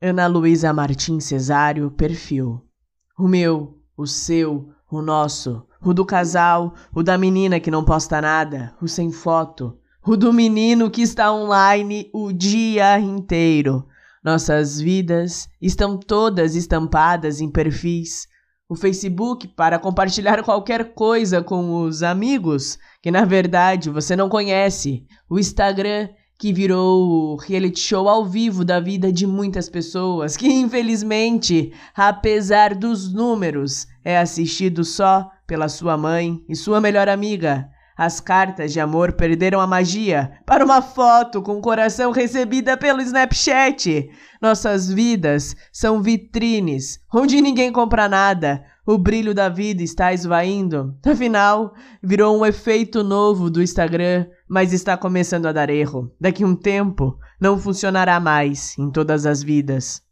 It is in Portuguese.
Ana Luísa Martins Cesário, perfil. O meu, o seu, o nosso, o do casal, o da menina que não posta nada, o sem foto, o do menino que está online o dia inteiro. Nossas vidas estão todas estampadas em perfis. O Facebook para compartilhar qualquer coisa com os amigos que na verdade você não conhece. O Instagram que virou reality show ao vivo da vida de muitas pessoas, que infelizmente, apesar dos números, é assistido só pela sua mãe e sua melhor amiga. As cartas de amor perderam a magia para uma foto com coração recebida pelo Snapchat. Nossas vidas são vitrines onde ninguém compra nada. O brilho da vida está esvaindo. Afinal, virou um efeito novo do Instagram, mas está começando a dar erro. Daqui um tempo, não funcionará mais em todas as vidas.